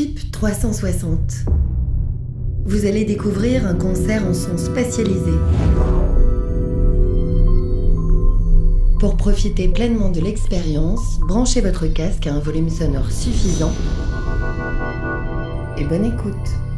FIP 360. Vous allez découvrir un concert en son spatialisé. Pour profiter pleinement de l'expérience, branchez votre casque à un volume sonore suffisant et bonne écoute.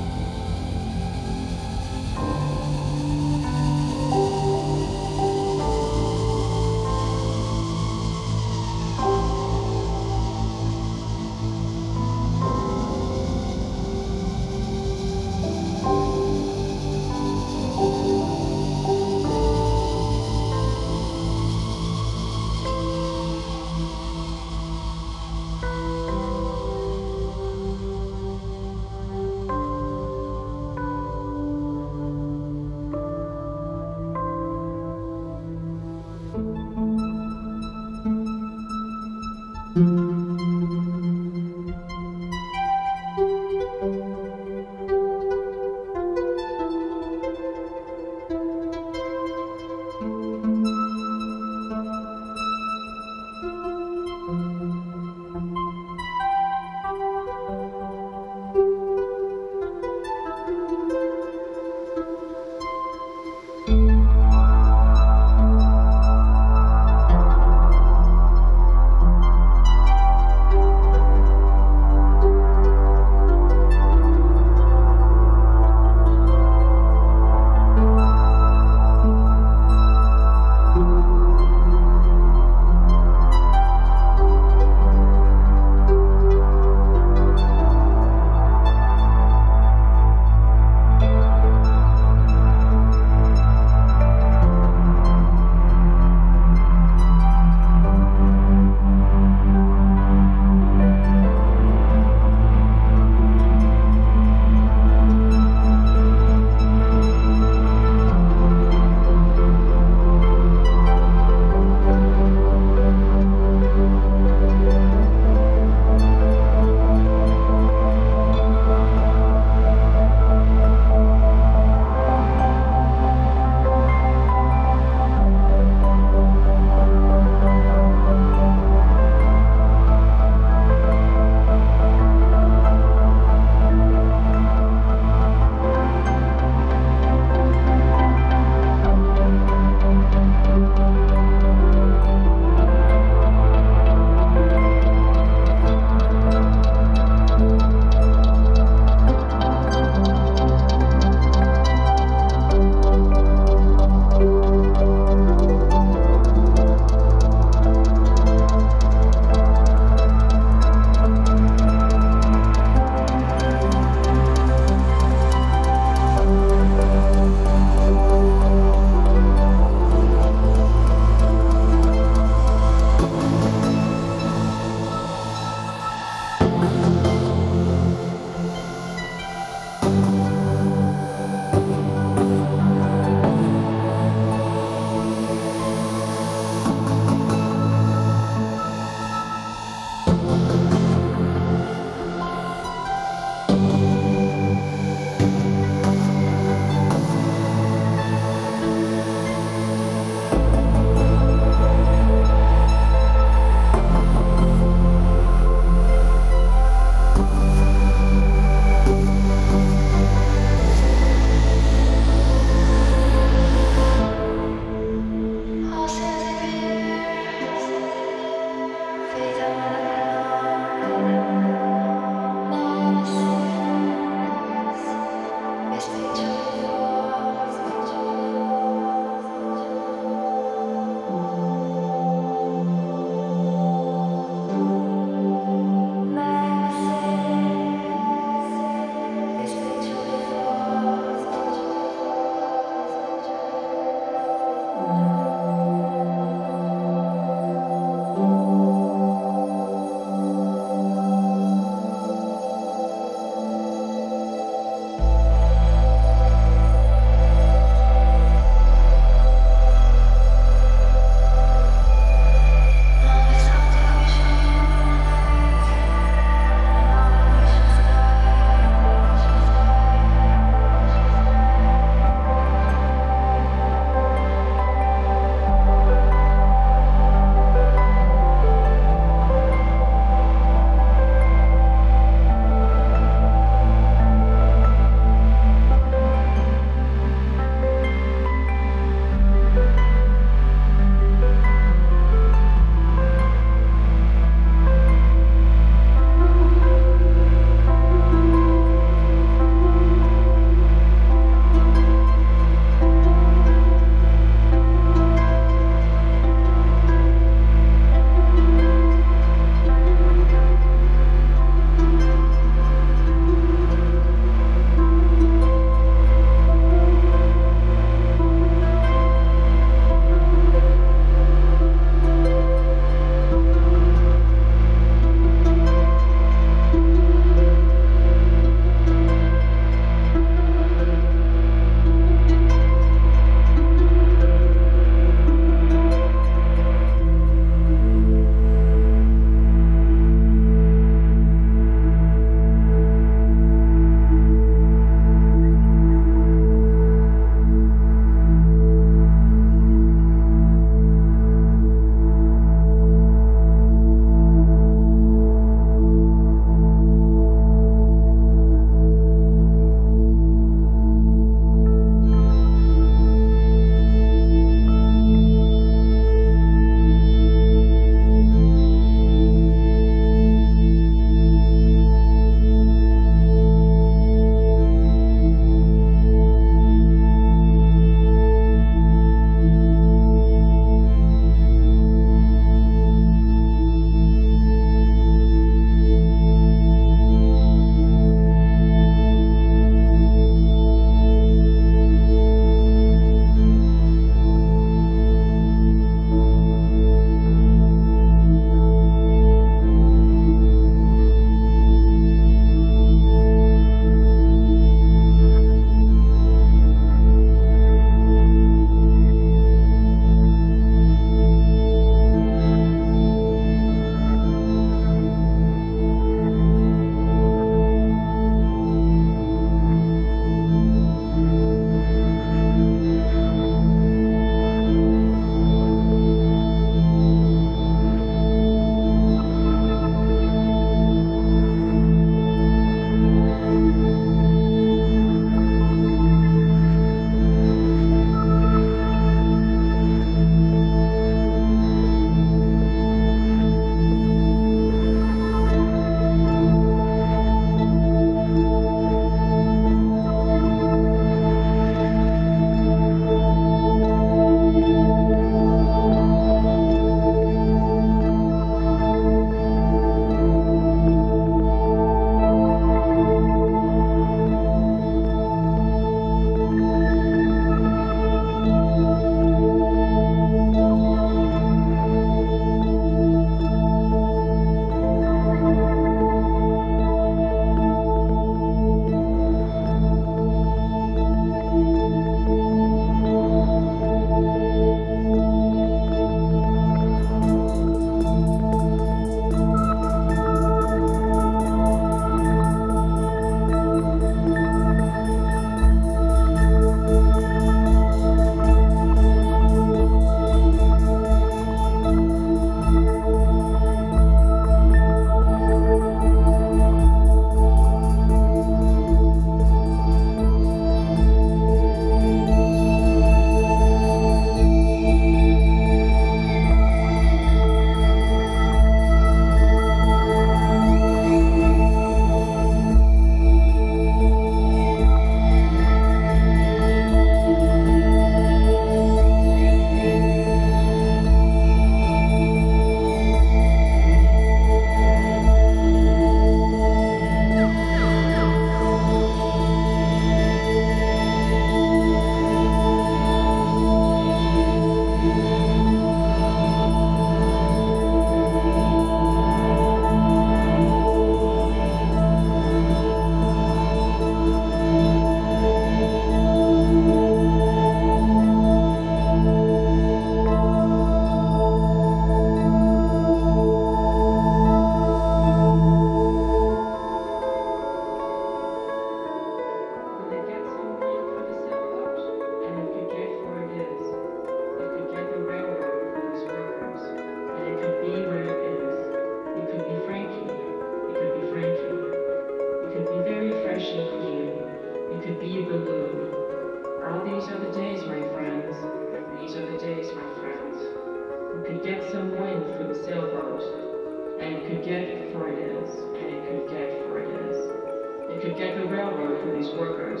Workers.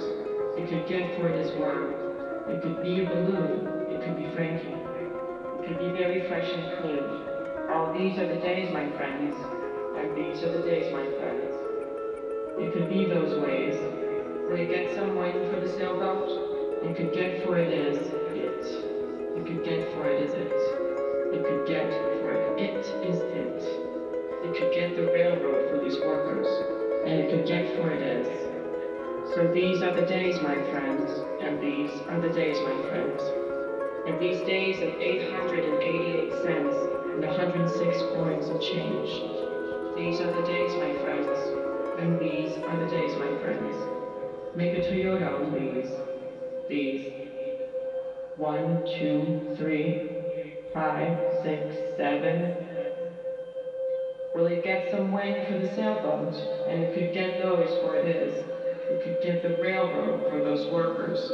It could get for his work. It could be a balloon. It could be Frankie. It could be very fresh and clean. All these are the days, my friends. And these are the days, my friends. It could be those ways. You get some wind for the sailboat? It could get for it is it. It could get for it is it. It could get for it. It is it. It could get the railroad for these workers. And get for it is. So these are the days, my friends. And these are the days, my friends. And these days of 888 cents and 106 coins of change. These are the days, my friends. And these are the days, my friends. Make a Toyota, please. These. One, two, three, five, six, seven. Will it get some wind for the sailboat? And it could get those for it is. It could get the railroad for those workers.